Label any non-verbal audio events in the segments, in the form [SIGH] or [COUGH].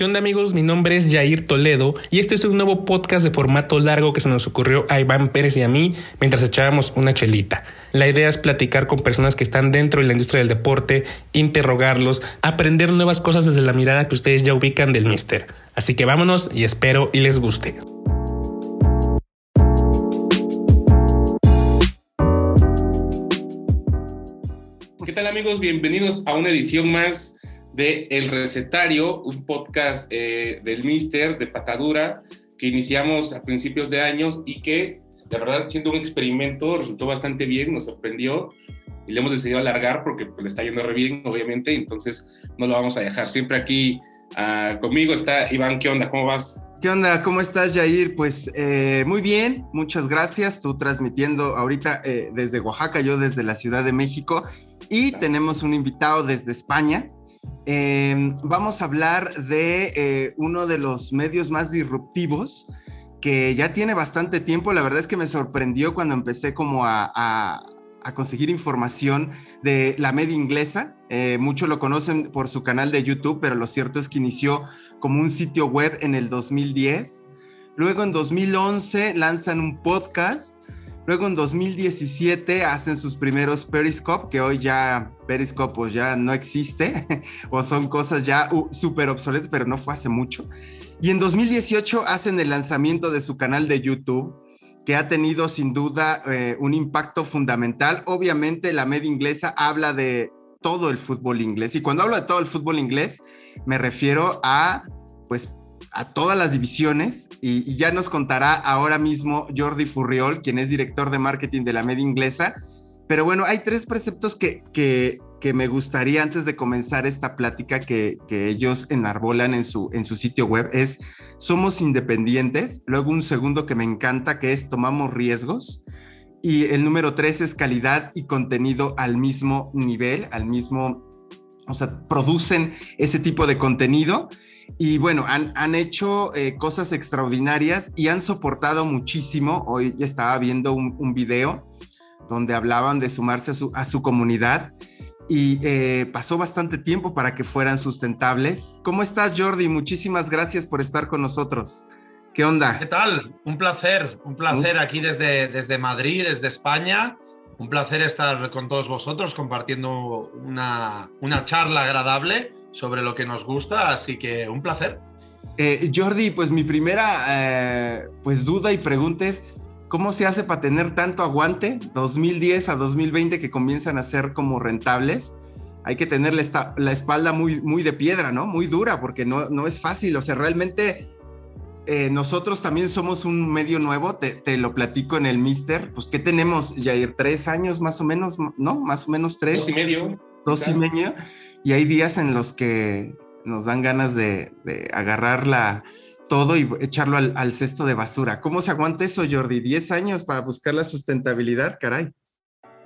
¿Qué amigos? Mi nombre es Jair Toledo y este es un nuevo podcast de formato largo que se nos ocurrió a Iván Pérez y a mí mientras echábamos una chelita. La idea es platicar con personas que están dentro de la industria del deporte, interrogarlos, aprender nuevas cosas desde la mirada que ustedes ya ubican del Mister. Así que vámonos y espero y les guste. ¿Qué tal amigos? Bienvenidos a una edición más de El Recetario, un podcast eh, del Mister de Patadura que iniciamos a principios de años y que, la verdad, siendo un experimento, resultó bastante bien, nos sorprendió y le hemos decidido alargar porque pues, le está yendo re bien, obviamente, entonces no lo vamos a dejar. Siempre aquí ah, conmigo está Iván, ¿qué onda? ¿Cómo vas? ¿Qué onda? ¿Cómo estás, Jair? Pues eh, muy bien, muchas gracias. Tú transmitiendo ahorita eh, desde Oaxaca, yo desde la Ciudad de México. Y tenemos un invitado desde España, Em, vamos a hablar de eh, uno de los medios más disruptivos que ya tiene bastante tiempo. La verdad es que me sorprendió cuando empecé como a, conseguir información de la media inglesa. Eh, muchos lo conocen por su canal de YouTube, pero lo cierto es que inició como un sitio web en el 2010. Luego en 2011 lanzan un podcast Luego en 2017 hacen sus primeros Periscope, que hoy ya Periscope pues ya no existe, [LAUGHS] o son cosas ya uh, súper obsoletas, pero no fue hace mucho. Y en 2018 hacen el lanzamiento de su canal de YouTube, que ha tenido sin duda eh, un impacto fundamental. Obviamente la media inglesa habla de todo el fútbol inglés, y cuando hablo de todo el fútbol inglés, me refiero a pues a todas las divisiones y, ya nos contará ahora mismo Jordi Furriol, quien es director de marketing de la media inglesa. Pero bueno, hay tres preceptos que, que, me gustaría antes de comenzar esta plática que, que, ellos enarbolan en su, en su sitio web. Es, somos independientes. Luego un segundo que me encanta que es tomamos riesgos. Y el número tres es calidad y contenido al mismo nivel, al mismo, o sea, producen ese tipo de contenido. Y bueno, han, hecho eh, cosas extraordinarias y han soportado muchísimo. Hoy estaba viendo un, video donde hablaban de sumarse a su, comunidad y eh, pasó bastante tiempo para que fueran sustentables. ¿Cómo estás, Jordi? Muchísimas gracias por estar con nosotros. ¿Qué onda? ¿Qué tal? Un placer, un placer aquí desde, desde Madrid, desde España. Un placer estar con todos vosotros compartiendo una, una charla agradable sobre lo que nos gusta, así que un placer. Eh, Jordi, pues mi primera eh, pues duda y pregunta es, ¿cómo se hace para tener tanto aguante 2010 a 2020 que comienzan a ser como rentables? Hay que tener la, la espalda muy, muy de piedra, ¿no? Muy dura, porque no, no es fácil, o sea, realmente... Eh, nosotros también somos un medio nuevo, te, lo platico en el Mister, pues ¿qué tenemos, Jair? ¿Tres años más o menos? ¿No? Más o menos tres. Dos y medio. Dos y medio y hay días en los que nos dan ganas de, de agarrarla todo y echarlo al, cesto de basura. ¿Cómo se aguanta eso, Jordi? ¿10 años para buscar la sustentabilidad? Caray.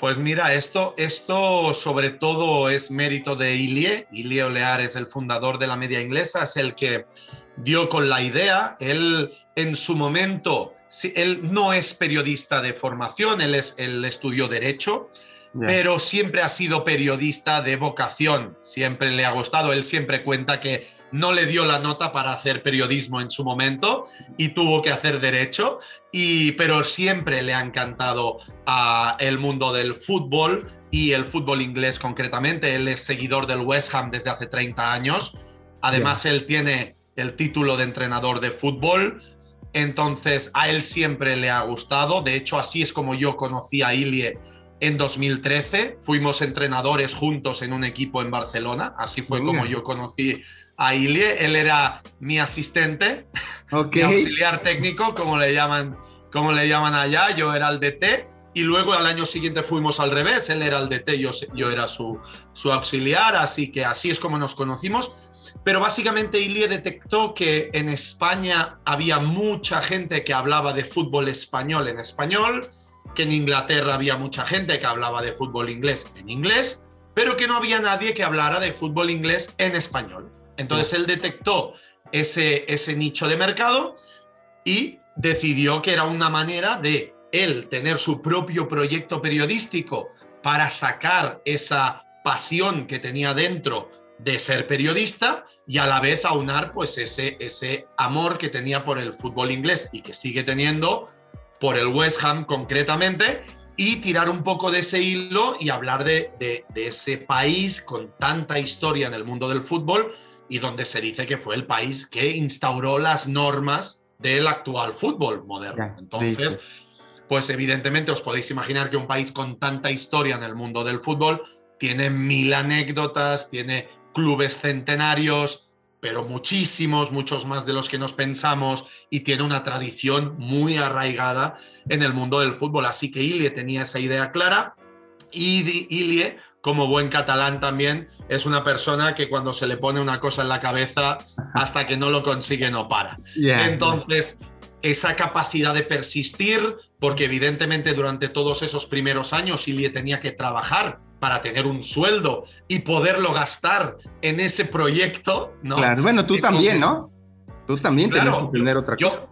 Pues mira, esto, esto sobre todo es mérito de Ilie. Ilie Olear es el fundador de la media inglesa, es el que dio con la idea. Él en su momento, él no es periodista de formación, él, es, él estudió derecho pero siempre ha sido periodista de vocación, siempre le ha gustado, él siempre cuenta que no le dio la nota para hacer periodismo en su momento y tuvo que hacer derecho, y, pero siempre le ha encantado a el mundo del fútbol y el fútbol inglés concretamente. Él es seguidor del West Ham desde hace 30 años. Además, él tiene el título de entrenador de fútbol. Entonces, a él siempre le ha gustado. De hecho, así es como yo conocí a Ilie en 2013 fuimos entrenadores juntos en un equipo en Barcelona, así fue como yo conocí a Ilie, él era mi asistente, mi auxiliar técnico, como le llaman, como le llaman allá, yo era el DT y luego al año siguiente fuimos al revés, él era el DT, yo, yo era su, su auxiliar, así que así es como nos conocimos. Pero básicamente Ilie detectó que en España había mucha gente que hablaba de fútbol español en español, que en Inglaterra había mucha gente que hablaba de fútbol inglés en inglés, pero que no había nadie que hablara de fútbol inglés en español. Entonces él detectó ese, ese nicho de mercado y decidió que era una manera de él tener su propio proyecto periodístico para sacar esa pasión que tenía dentro de ser periodista y a la vez aunar pues ese, ese amor que tenía por el fútbol inglés y que sigue teniendo por el West Ham concretamente y tirar un poco de ese hilo y hablar de, de, ese país con tanta historia en el mundo del fútbol y donde se dice que fue el país que instauró las normas del actual fútbol moderno. Entonces, pues evidentemente os podéis imaginar que un país con tanta historia en el mundo del fútbol tiene mil anécdotas, tiene clubes centenarios, pero muchísimos, muchos más de los que nos pensamos, y tiene una tradición muy arraigada en el mundo del fútbol. Así que Ilie tenía esa idea clara y Ilie, como buen catalán también, es una persona que cuando se le pone una cosa en la cabeza, hasta que no lo consigue no para. Entonces, esa capacidad de persistir, porque evidentemente durante todos esos primeros años Ilie tenía que trabajar para tener un sueldo y poderlo gastar en ese proyecto, ¿no? Claro, bueno, tú también, ¿no? Tú también claro, que tener otra cosa.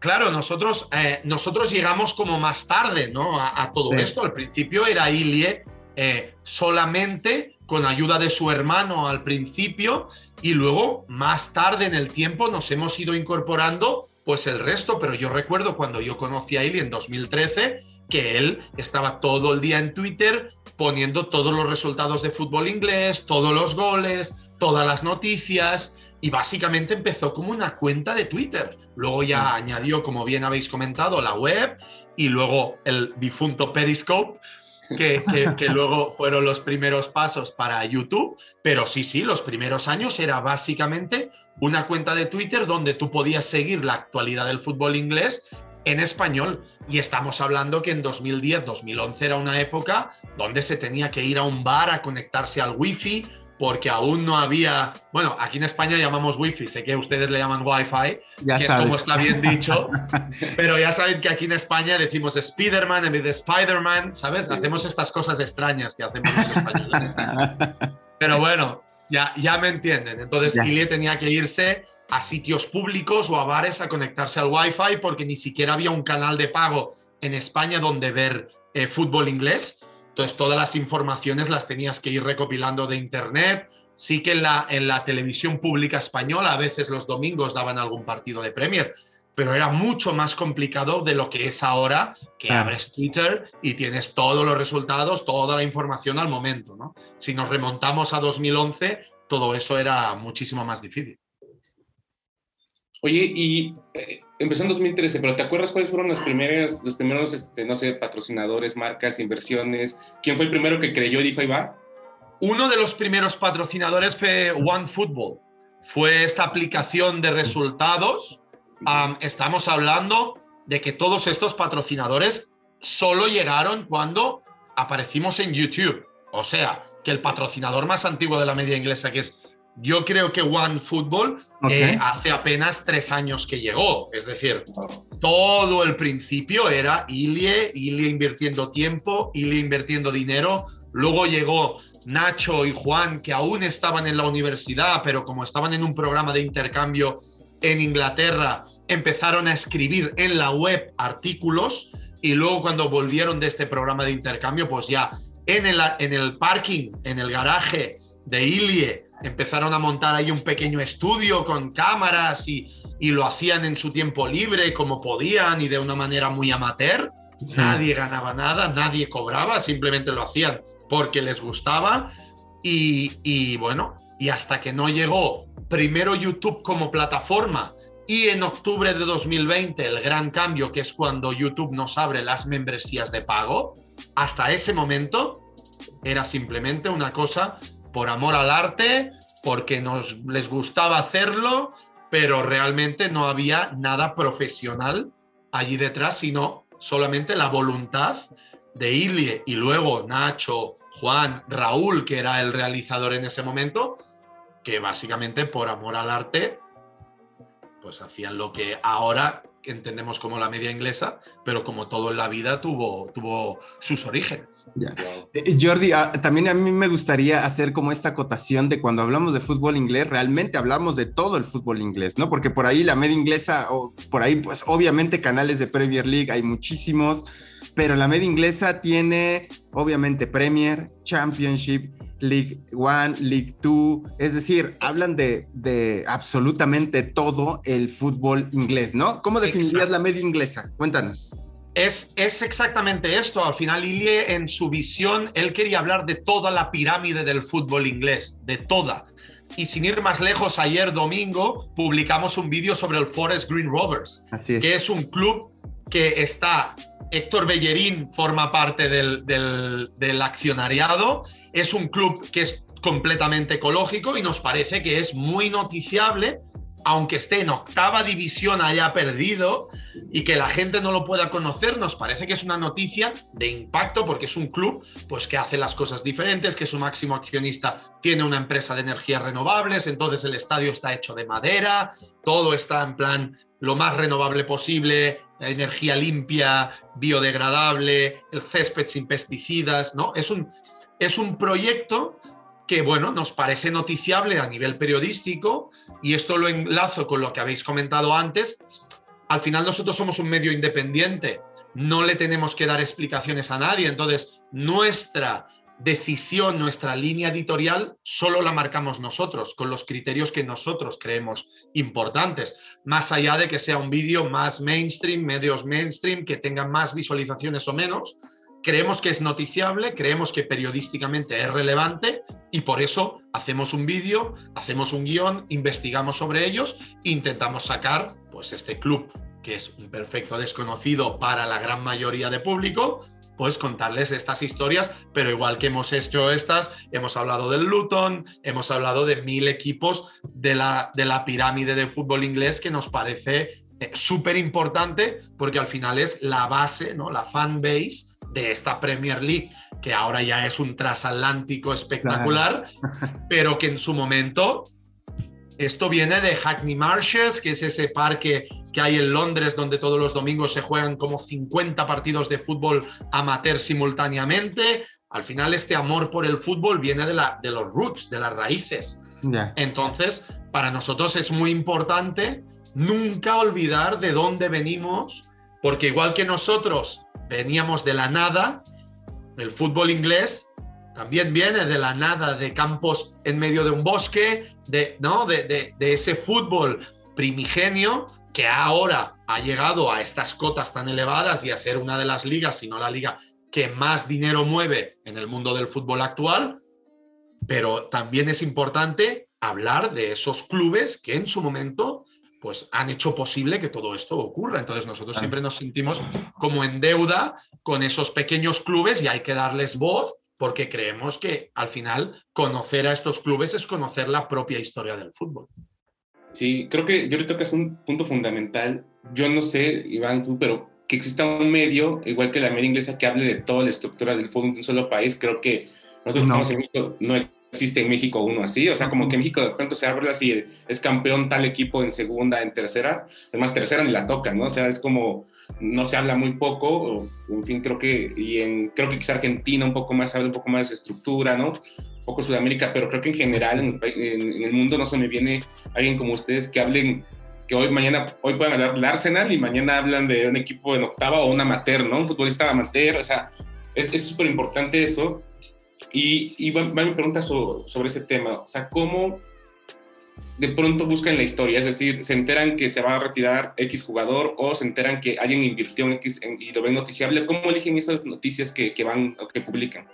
claro, nosotros, eh, nosotros llegamos como más tarde, ¿no? A, todo esto. Al principio era Ilie eh, solamente con ayuda de su hermano al principio y luego más tarde en el tiempo nos hemos ido incorporando pues el resto, pero yo recuerdo cuando yo conocí a Ilie en 2013 que él estaba todo el día en Twitter poniendo todos los resultados de fútbol inglés, todos los goles, todas las noticias y básicamente empezó como una cuenta de Twitter. Luego ya añadió, como bien habéis comentado, la web y luego el difunto Periscope, que, luego fueron los primeros pasos para YouTube. Pero sí, sí, los primeros años era básicamente una cuenta de Twitter donde tú podías seguir la actualidad del fútbol inglés en español. Y estamos hablando que en 2010, 2011 era una época donde se tenía que ir a un bar a conectarse al wifi porque aún no había, bueno, aquí en España llamamos wifi, sé que ustedes le llaman wifi, ya que es como está bien dicho, [LAUGHS] pero ya saben que aquí en España decimos Spiderman en vez de Spiderman, ¿sabes? Hacemos estas cosas extrañas que hacemos los españoles. [LAUGHS] Pero bueno, ya, ya me entienden. Entonces, Ilie tenía que irse a sitios públicos o a bares a conectarse al Wi-Fi porque ni siquiera había un canal de pago en España donde ver eh, fútbol inglés. Entonces todas las informaciones las tenías que ir recopilando de internet. Sí que en la, en la televisión pública española a veces los domingos daban algún partido de Premier, pero era mucho más complicado de lo que es ahora, que abres Twitter y tienes todos los resultados, toda la información al momento. ¿no? Si nos remontamos a 2011, todo eso era muchísimo más difícil. Oye, y eh, empezó en 2013, pero ¿te acuerdas cuáles fueron las primeras, los primeros, este, no sé, patrocinadores, marcas, inversiones? ¿Quién fue el primero que creyó y dijo, ahí va? Uno de los primeros patrocinadores fue OneFootball. Fue esta aplicación de resultados. estamos hablando de que todos estos patrocinadores solo llegaron cuando aparecimos en YouTube. O sea, que el patrocinador más antiguo de la media inglesa, que es yo creo que OneFootball eh, hace apenas tres años que llegó. Es decir, todo el principio era Ilie, Ilie invirtiendo tiempo, Ilie invirtiendo dinero. Luego llegó Nacho y Juan, que aún estaban en la universidad, pero como estaban en un programa de intercambio en Inglaterra, empezaron a escribir en la web artículos y luego cuando volvieron de este programa de intercambio, pues ya en el, en el parking, en el garaje de Ilie, empezaron a montar ahí un pequeño estudio con cámaras y, lo hacían en su tiempo libre como podían y de una manera muy amateur. Nadie ganaba nada, nadie cobraba, simplemente lo hacían porque les gustaba. Y, y bueno, y hasta que no llegó primero YouTube como plataforma y en octubre de 2020 el gran cambio, que es cuando YouTube nos abre las membresías de pago, hasta ese momento era simplemente una cosa por amor al arte, porque nos les gustaba hacerlo, pero realmente no había nada profesional allí detrás, sino solamente la voluntad de Ilie y luego Nacho, Juan, Raúl, que era el realizador en ese momento, que básicamente por amor al arte, pues hacían lo que ahora entendemos como la media inglesa, pero como todo en la vida tuvo, tuvo sus orígenes. Eh, Jordi, ah, también a mí me gustaría hacer como esta acotación de cuando hablamos de fútbol inglés, realmente hablamos de todo el fútbol inglés, ¿no? Porque por ahí la media inglesa, o por ahí pues obviamente canales de Premier League hay muchísimos, pero la media inglesa tiene obviamente Premier, Championship, League One, League Two, es decir, hablan de, de absolutamente todo el fútbol inglés, ¿no? ¿Cómo definirías la media inglesa? Cuéntanos. Es, es, exactamente esto. Al final, Ilie, en su visión, él quería hablar de toda la pirámide del fútbol inglés, de toda. Y sin ir más lejos, ayer domingo publicamos un vídeo sobre el Forest Green Rovers, que es un club que está, Héctor Bellerín forma parte del, del, del accionariado, es un club que es completamente ecológico y nos parece que es muy noticiable aunque esté en octava división, haya perdido y que la gente no lo pueda conocer, nos parece que es una noticia de impacto porque es un club pues, que hace las cosas diferentes, que su máximo accionista tiene una empresa de energías renovables, entonces el estadio está hecho de madera, todo está en plan lo más renovable posible, energía limpia, biodegradable, el césped sin pesticidas, ¿no? Es un, es un proyecto que, bueno, nos parece noticiable a nivel periodístico y esto lo enlazo con lo que habéis comentado antes. Al final nosotros somos un medio independiente, no le tenemos que dar explicaciones a nadie, entonces nuestra decisión, nuestra línea editorial, solo la marcamos nosotros, con los criterios que nosotros creemos importantes, más allá de que sea un vídeo más mainstream, medios mainstream, que tengan más visualizaciones o menos, creemos que es noticiable, creemos que periodísticamente es relevante y por eso hacemos un vídeo, hacemos un guion, investigamos sobre ellos intentamos sacar pues este club que es un perfecto desconocido para la gran mayoría de público, pues contarles estas historias, pero igual que hemos hecho estas, hemos hablado del Luton, hemos hablado de mil equipos de la, de la pirámide de fútbol inglés que nos parece eh, súper importante porque al final es la base, ¿no? la fan base de esta Premier League, que ahora ya es un transatlántico espectacular, [LAUGHS] pero que en su momento esto viene de Hackney Marshes, que es ese parque que hay en Londres donde todos los domingos se juegan como 50 partidos de fútbol amateur simultáneamente. Al final este amor por el fútbol viene de, la, de los roots, de las raíces. Entonces, para nosotros es muy importante nunca olvidar de dónde venimos, porque igual que nosotros veníamos de la nada, el fútbol inglés también viene de la nada, de campos en medio de un bosque, de, ¿no? de, ese fútbol primigenio que ahora ha llegado a estas cotas tan elevadas y a ser una de las ligas, si no la liga que más dinero mueve en el mundo del fútbol actual, pero también es importante hablar de esos clubes que en su momento pues han hecho posible que todo esto ocurra. Entonces nosotros siempre nos sentimos como en deuda con esos pequeños clubes y hay que darles voz porque creemos que al final conocer a estos clubes es conocer la propia historia del fútbol. Sí, creo que yo creo que es un punto fundamental. Yo no sé, Iván, tú, pero que exista un medio, igual que la media inglesa, que hable de toda la estructura del fútbol de un solo país, creo que nosotros estamos en México, no existe en México uno así, o sea, como que en México de pronto se habla así, es campeón tal equipo en segunda, en tercera, además tercera ni la tocan, ¿no? O sea, es como, no se habla muy poco, en fin, creo que, y en, creo que quizá Argentina un poco más, habla un poco más de estructura, ¿no? Un poco Sudamérica, pero creo que en general en, el mundo no se me viene alguien como ustedes que hablen que hoy mañana hoy pueden hablar del Arsenal y mañana hablan de un equipo en octava o un amateur, ¿no? Un futbolista amateur, o sea, es súper importante eso y, y va, mi pregunta sobre, ese tema, o sea, ¿cómo de pronto buscan la historia? Es decir, se enteran que se va a retirar X jugador o se enteran que alguien invirtió en X y lo ven noticiable. ¿Cómo eligen esas noticias que, que van o que publican?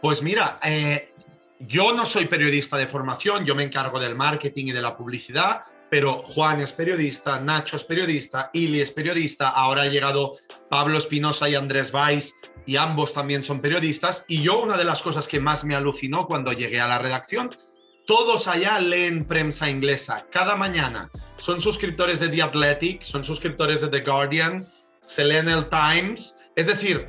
Pues mira, eh, yo no soy periodista de formación, yo me encargo del marketing y de la publicidad, pero Juan es periodista, Nacho es periodista, Ili es periodista, ahora ha llegado Pablo Espinosa y Andrés Valls y ambos también son periodistas. Y yo una de las cosas que más me alucinó cuando llegué a la redacción, todos allá leen prensa inglesa cada mañana. Son suscriptores de The Athletic, son suscriptores de The Guardian, se leen el Times. Es decir,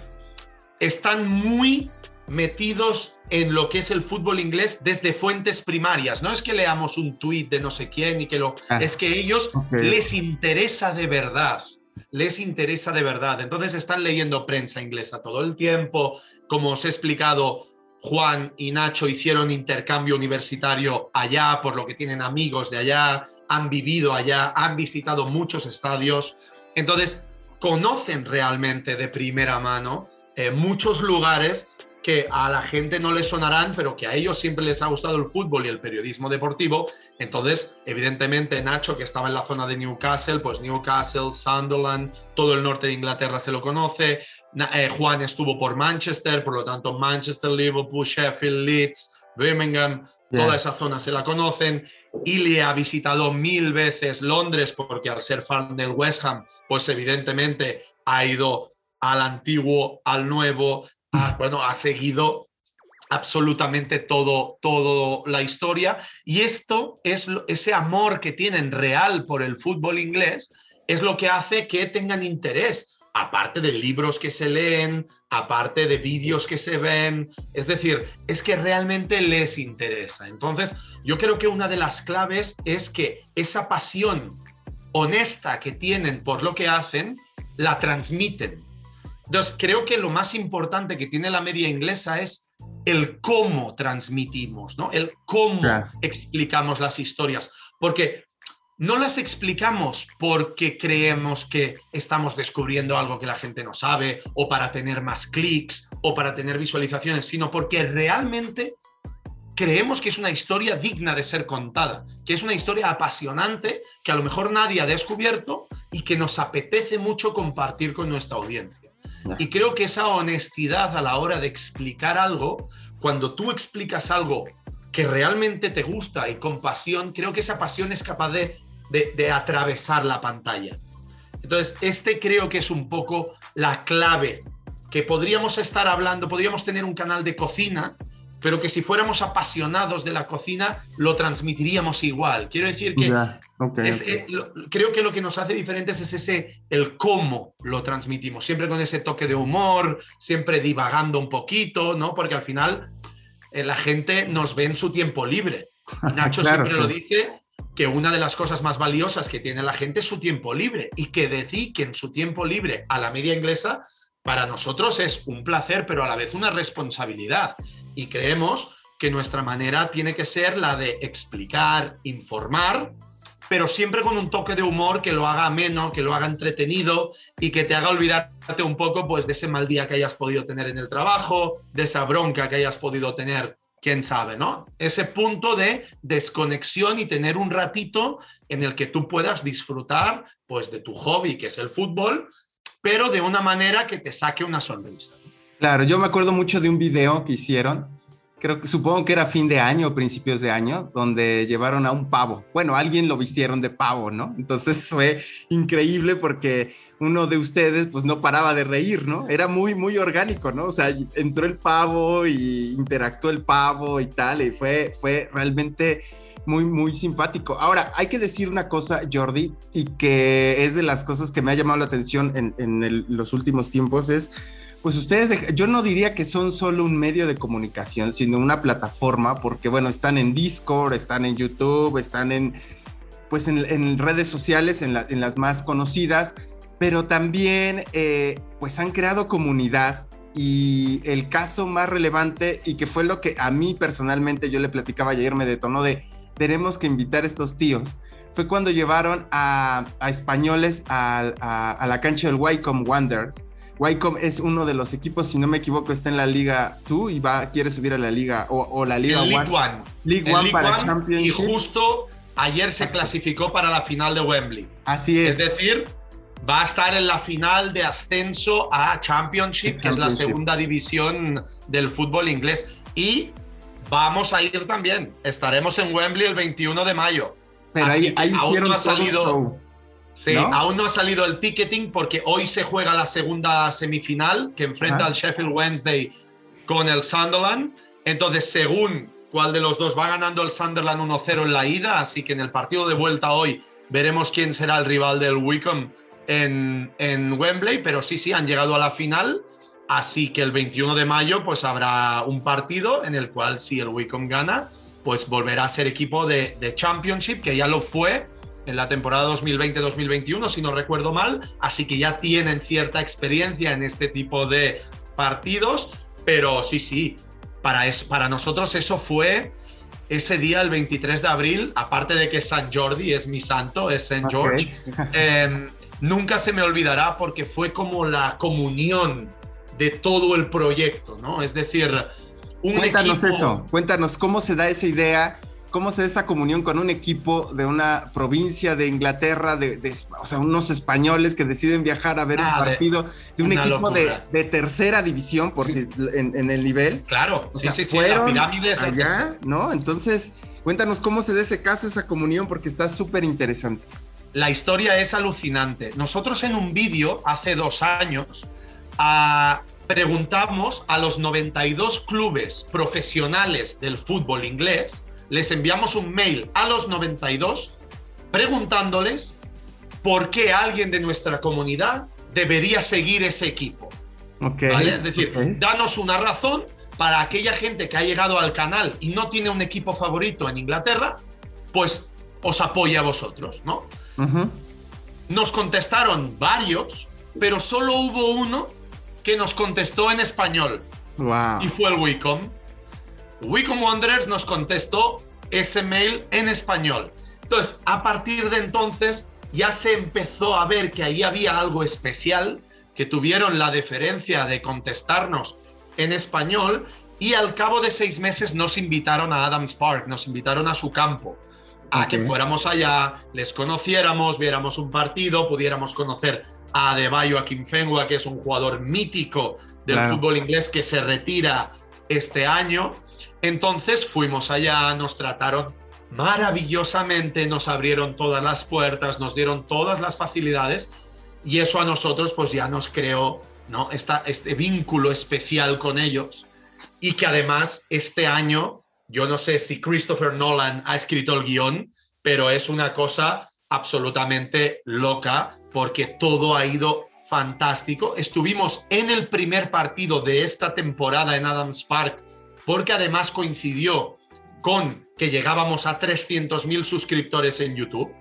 están muy metidos en lo que es el fútbol inglés desde fuentes primarias. No es que leamos un tuit de no sé quién y que lo... Ah, es que ellos les interesa de verdad les interesa de verdad. Entonces están leyendo prensa inglesa todo el tiempo. Como os he explicado, Juan y Nacho hicieron intercambio universitario allá, por lo que tienen amigos de allá, han vivido allá, han visitado muchos estadios. Entonces, conocen realmente de primera mano eh, muchos lugares que a la gente no le sonarán, pero que a ellos siempre les ha gustado el fútbol y el periodismo deportivo. Entonces, evidentemente, Nacho, que estaba en la zona de Newcastle, pues Newcastle, Sunderland, todo el norte de Inglaterra se lo conoce. Eh, Juan estuvo por Manchester, por lo tanto, Manchester, Liverpool, Sheffield, Leeds, Birmingham, toda esa zona se la conocen. Ilie ha visitado mil veces Londres porque al ser fan del West Ham, pues evidentemente ha ido al antiguo, al nuevo, bueno, ha seguido absolutamente todo, todo la historia. Y esto es ese amor que tienen real por el fútbol inglés, es lo que hace que tengan interés, aparte de libros que se leen, aparte de vídeos que se ven. Es decir, es que realmente les interesa. Entonces, yo creo que una de las claves es que esa pasión honesta que tienen por lo que hacen, la transmiten entonces, creo que lo más importante que tiene la media inglesa es el cómo transmitimos, ¿no? El cómo explicamos las historias. Porque no las explicamos porque creemos que estamos descubriendo algo que la gente no sabe, o para tener más clics, o para tener visualizaciones, sino porque realmente creemos que es una historia digna de ser contada, que es una historia apasionante que a lo mejor nadie ha descubierto y que nos apetece mucho compartir con nuestra audiencia. Y creo que esa honestidad a la hora de explicar algo, cuando tú explicas algo que realmente te gusta y con pasión, creo que esa pasión es capaz de, de, atravesar la pantalla. Entonces, este creo que es un poco la clave, que podríamos estar hablando, podríamos tener un canal de cocina pero que si fuéramos apasionados de la cocina, lo transmitiríamos igual. Quiero decir que eh, creo que lo que nos hace diferentes es ese, el cómo lo transmitimos, siempre con ese toque de humor, siempre divagando un poquito, ¿no? Porque al final eh, la gente nos ve en su tiempo libre. [LAUGHS] Nacho siempre lo dice, que una de las cosas más valiosas que tiene la gente es su tiempo libre y que dediquen su tiempo libre a la media inglesa, para nosotros es un placer, pero a la vez una responsabilidad y creemos que nuestra manera tiene que ser la de explicar, informar, pero siempre con un toque de humor que lo haga ameno, que lo haga entretenido y que te haga olvidarte un poco pues, de ese mal día que hayas podido tener en el trabajo, de esa bronca que hayas podido tener, quién sabe, ¿no? Ese punto de desconexión y tener un ratito en el que tú puedas disfrutar pues, de tu hobby, que es el fútbol, pero de una manera que te saque una sonrisa. Claro, yo me acuerdo mucho de un video que hicieron, creo que supongo que era fin de año o principios de año, donde llevaron a un pavo. Bueno, alguien lo vistieron de pavo, ¿no? Entonces [LAUGHS] fue increíble porque uno de ustedes pues no paraba de reír, ¿no? Era muy, muy orgánico, ¿no? O sea, entró el pavo y interactuó el pavo y tal, y fue, fue realmente muy, muy simpático. Ahora, hay que decir una cosa, Jordi, y que es de las cosas que me ha llamado la atención en, los últimos tiempos, es pues ustedes, yo no diría que son solo un medio de comunicación, sino una plataforma, porque bueno, están en Discord, están en YouTube, están en, pues en, redes sociales, en, las más conocidas, pero también eh, pues han creado comunidad y el caso más relevante y que fue lo que a mí personalmente yo le platicaba ayer me detonó de tenemos que invitar a estos tíos fue cuando llevaron a, españoles a, a, la cancha del Wycombe Wanderers Wycombe es uno de los equipos, si no me equivoco, está en la Liga 2 y va, quiere subir a la Liga o, la Liga 1. League One. para Championship. Y justo ayer se clasificó para la final de Wembley. Así es. Es decir, va a estar en la final de ascenso a Championship, que es la segunda división del fútbol inglés. Y vamos a ir también. Estaremos en Wembley el 21 de mayo. Pero ahí, ahí hicieron ha salido. Sí, aún no ha salido el ticketing porque hoy se juega la segunda semifinal que enfrenta al Sheffield Wednesday con el Sunderland. Entonces, según cuál de los dos va ganando el Sunderland 1-0 en la ida, así que en el partido de vuelta hoy veremos quién será el rival del Wickham en, en Wembley, pero sí, sí, han llegado a la final. Así que el 21 de mayo pues habrá un partido en el cual si el Wickham gana, pues volverá a ser equipo de, de Championship, que ya lo fue en la temporada 2020-2021, si no recuerdo mal, así que ya tienen cierta experiencia en este tipo de partidos, pero sí, sí, para, eso, para nosotros eso fue ese día, el 23 de abril, aparte de que San Jordi es mi santo, es St. George, [LAUGHS] em, nunca se me olvidará porque fue como la comunión de todo el proyecto, ¿no? Es decir, un Cuéntanos eso, cuéntanos cómo se da esa idea, cómo se da esa comunión con un equipo de una provincia de Inglaterra, de, o sea, unos españoles que deciden viajar a ver un ah, partido de, un equipo de, tercera división, por si en, el nivel. Claro, sí, sí, sí, la pirámide allá, ¿no? Entonces, cuéntanos cómo se da ese caso, esa comunión, porque está súper interesante. La historia es alucinante. Nosotros en un vídeo hace dos años preguntamos a los 92 clubes profesionales del fútbol inglés les enviamos un mail a los 92 preguntándoles por qué alguien de nuestra comunidad debería seguir ese equipo. Es decir, danos una razón para aquella gente que ha llegado al canal y no tiene un equipo favorito en Inglaterra, pues os apoya a vosotros, ¿no? Nos contestaron varios, pero solo hubo uno que nos contestó en español. Y fue el Wicom. Wicom Wanderers nos contestó ese mail en español. Entonces, a partir de entonces ya se empezó a ver que ahí había algo especial, que tuvieron la deferencia de contestarnos en español y al cabo de seis meses nos invitaron a Adams Park, nos invitaron a su campo, a que fuéramos allá, les conociéramos, viéramos un partido, pudiéramos conocer a Adebayo Akinfenwa, que es un jugador mítico del fútbol inglés que se retira este año. Entonces fuimos allá, nos trataron maravillosamente, nos abrieron todas las puertas, nos dieron todas las facilidades y eso a nosotros pues ya nos creó ¿no? este vínculo especial con ellos y que además este año, yo no sé si Christopher Nolan ha escrito el guion, pero es una cosa absolutamente loca porque todo ha ido fantástico. Estuvimos en el primer partido de esta temporada en Adams Park porque además coincidió con que llegábamos a 300.000 suscriptores en YouTube.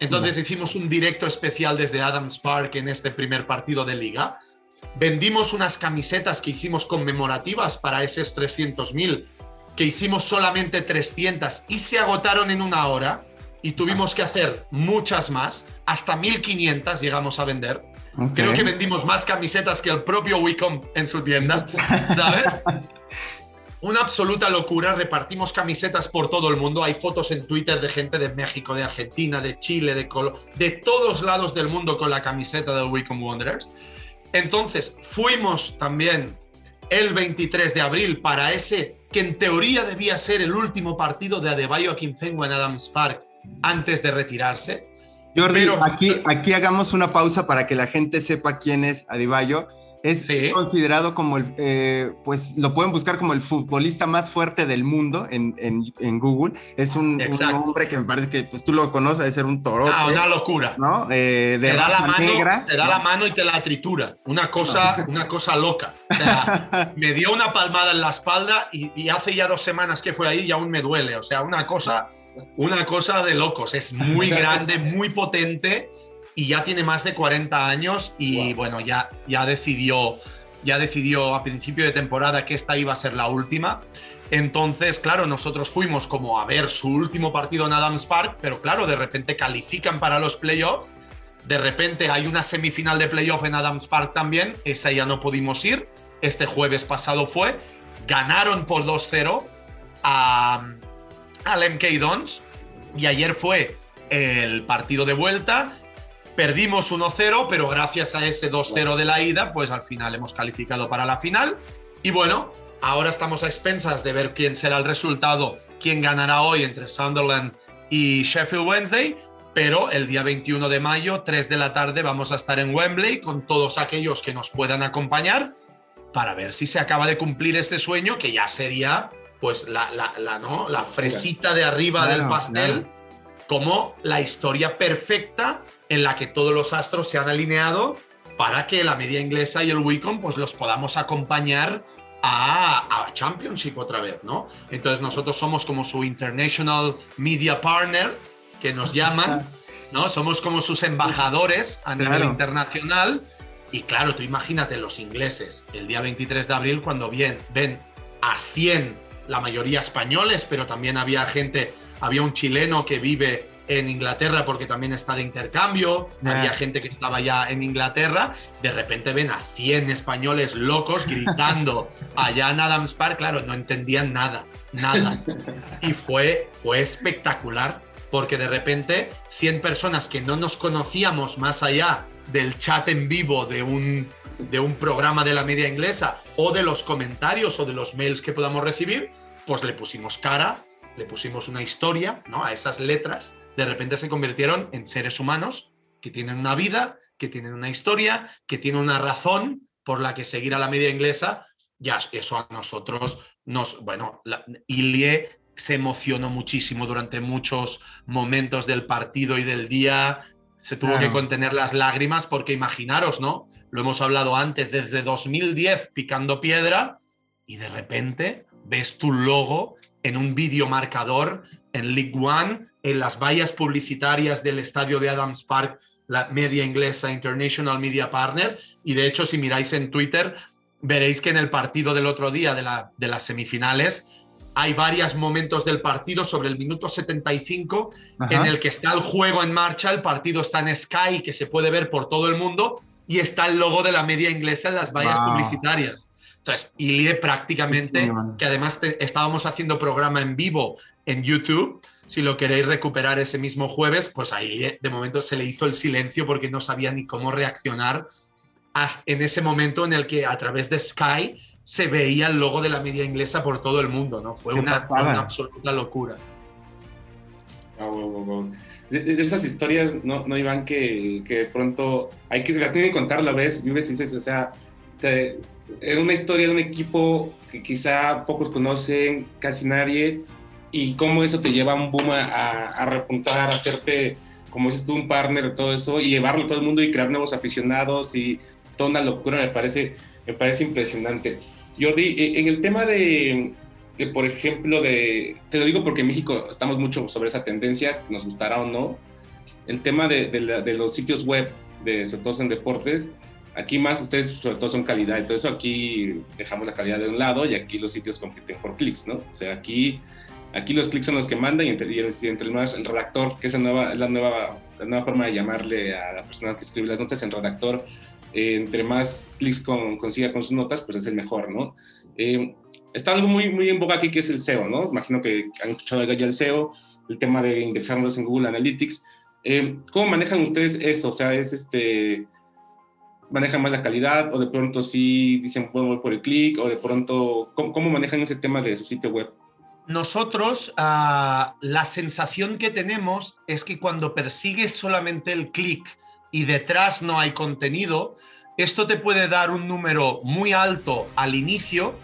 Entonces hicimos un directo especial desde Adams Park en este primer partido de liga. Vendimos unas camisetas que hicimos conmemorativas para esos 300.000, que hicimos solamente 300 y se agotaron en una hora y tuvimos que hacer muchas más, hasta 1.500 llegamos a vender. Creo que vendimos más camisetas que el propio Wicom en su tienda, [LAUGHS] ¿sabes? Una absoluta locura, repartimos camisetas por todo el mundo, hay fotos en Twitter de gente de México, de Argentina, de Chile, de de todos lados del mundo con la camiseta del Wicom Wanderers. Entonces, fuimos también el 23 de abril para ese que en teoría debía ser el último partido de Adebayo Akinfenwa en Adams Park antes de retirarse. Jordi, aquí, aquí hagamos una pausa para que la gente sepa quién es Adebayo es considerado como el, eh, pues lo pueden buscar como el futbolista más fuerte del mundo en, en, Google. Es un, hombre que me parece que pues, tú lo conoces, de ser un toro. Ah, una locura. ¿No? Eh, de te da la mano, negra. Te da la mano y te la tritura. Una cosa, [LAUGHS] una cosa loca. [LAUGHS] me dio una palmada en la espalda y, y, hace ya dos semanas que fue ahí y aún me duele. O sea, una cosa, una cosa de locos. Es muy [LAUGHS] grande, muy potente y ya tiene más de 40 años y bueno, ya, ya, decidió, ya decidió a principio de temporada que esta iba a ser la última. Entonces, claro, nosotros fuimos como a ver su último partido en Adams Park, pero claro, de repente califican para los playoffs. De repente hay una semifinal de playoff en Adams Park también, esa ya no pudimos ir. Este jueves pasado fue, ganaron por 2-0 al MK Dons y ayer fue el partido de vuelta Perdimos 1-0, pero gracias a ese 2-0 de la ida, pues al final hemos calificado para la final. Y bueno, ahora estamos a expensas de ver quién será el resultado, quién ganará hoy entre Sunderland y Sheffield Wednesday. Pero el día 21 de mayo, 3 de la tarde, vamos a estar en Wembley con todos aquellos que nos puedan acompañar para ver si se acaba de cumplir este sueño, que ya sería pues la, la, ¿no? la fresita de arriba del pastel, como la historia perfecta en la que todos los astros se han alineado para que la media inglesa y el Wicom pues los podamos acompañar a, a, Championship otra vez, ¿no? Entonces nosotros somos como su International Media Partner, que nos llaman, [LAUGHS] ¿no? Somos como sus embajadores a nivel internacional. Y claro, tú imagínate los ingleses el día 23 de abril cuando ven, ven a 100, la mayoría españoles, pero también había gente, había un chileno que vive en Inglaterra porque también está de intercambio, había gente que estaba ya en Inglaterra, de repente ven a 100 españoles locos gritando [LAUGHS] allá en Adams Park, claro, no entendían nada, nada. Y fue, fue espectacular porque de repente 100 personas que no nos conocíamos más allá del chat en vivo de un, de un programa de la media inglesa o de los comentarios o de los mails que podamos recibir, pues le pusimos cara, le pusimos una historia ¿no? a esas letras de repente se convirtieron en seres humanos que tienen una vida, que tienen una historia, que tienen una razón por la que seguir a la media inglesa. Ya eso a nosotros nos, bueno, Ilie se emocionó muchísimo durante muchos momentos del partido y del día. Se tuvo que contener las lágrimas porque imaginaros, ¿no? Lo hemos hablado antes, desde 2010 picando piedra y de repente ves tu logo en un vídeo marcador en League One en las vallas publicitarias del estadio de Adams Park, la media inglesa International Media Partner. Y de hecho, si miráis en Twitter, veréis que en el partido del otro día de, la, de las semifinales hay varios momentos del partido sobre el minuto 75 en el que está el juego en marcha, el partido está en Sky, que se puede ver por todo el mundo, y está el logo de la media inglesa en las vallas publicitarias. Entonces, Ilie prácticamente, que además estábamos haciendo programa en vivo en YouTube, si lo queréis recuperar ese mismo jueves, pues ahí eh, de momento se le hizo el silencio porque no sabía ni cómo reaccionar en ese momento en el que a través de Sky se veía el logo de la media inglesa por todo el mundo, ¿no? Fue una, absoluta locura. Ah, de, esas historias, no, no Iván, que, que de pronto hay que, las tienen que contar la vez, vives y dices, o sea, es una historia de un equipo que quizá pocos conocen, casi nadie, y cómo eso te lleva a un boom a, repuntar, a hacerte, como dices tú, un partner, todo eso, y llevarlo a todo el mundo y crear nuevos aficionados y toda una locura, me parece, me parece impresionante. Jordi, e, en el tema de, por ejemplo, de, te lo digo porque en México estamos mucho sobre esa tendencia, nos gustará o no, el tema de, de, los sitios web, de, sobre todo en deportes, aquí más ustedes sobre todo son calidad y eso, aquí dejamos la calidad de un lado y aquí los sitios compiten por clics, ¿no? O sea, aquí Aquí los clics son los que mandan y entre, entre más el redactor, que es, la nueva, la, nueva, la nueva forma de llamarle a la persona que escribe las notas, el redactor, eh, entre más clics consiga con sus notas, pues es el mejor, ¿no? Eh, está algo muy, muy en boga aquí que es el SEO, ¿no? Imagino que han escuchado ya el SEO, el tema de indexarnos en Google Analytics. Eh, ¿Cómo manejan ustedes eso? O sea, es este manejan más la calidad o de pronto sí dicen, bueno, voy por el clic o de pronto, ¿cómo, ¿cómo, manejan ese tema de su sitio web? nosotros ah, la sensación que tenemos es que cuando persigues solamente el clic y detrás no hay contenido, esto te puede dar un número muy alto al inicio,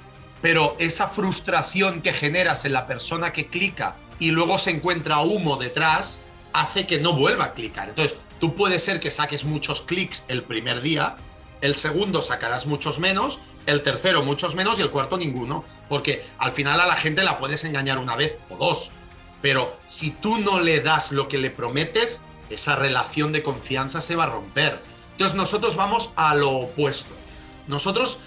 pero esa frustración que generas en la persona que clica y luego se encuentra humo detrás, hace que no vuelva a clicar. Entonces, tú puede ser que saques muchos clics el primer día, el segundo sacarás muchos menos, el tercero muchos menos y el cuarto ninguno. Porque al final a la gente la puedes engañar una vez o dos. Pero si tú no le das lo que le prometes, esa relación de confianza se va a romper. Entonces nosotros vamos a lo opuesto. Nosotros,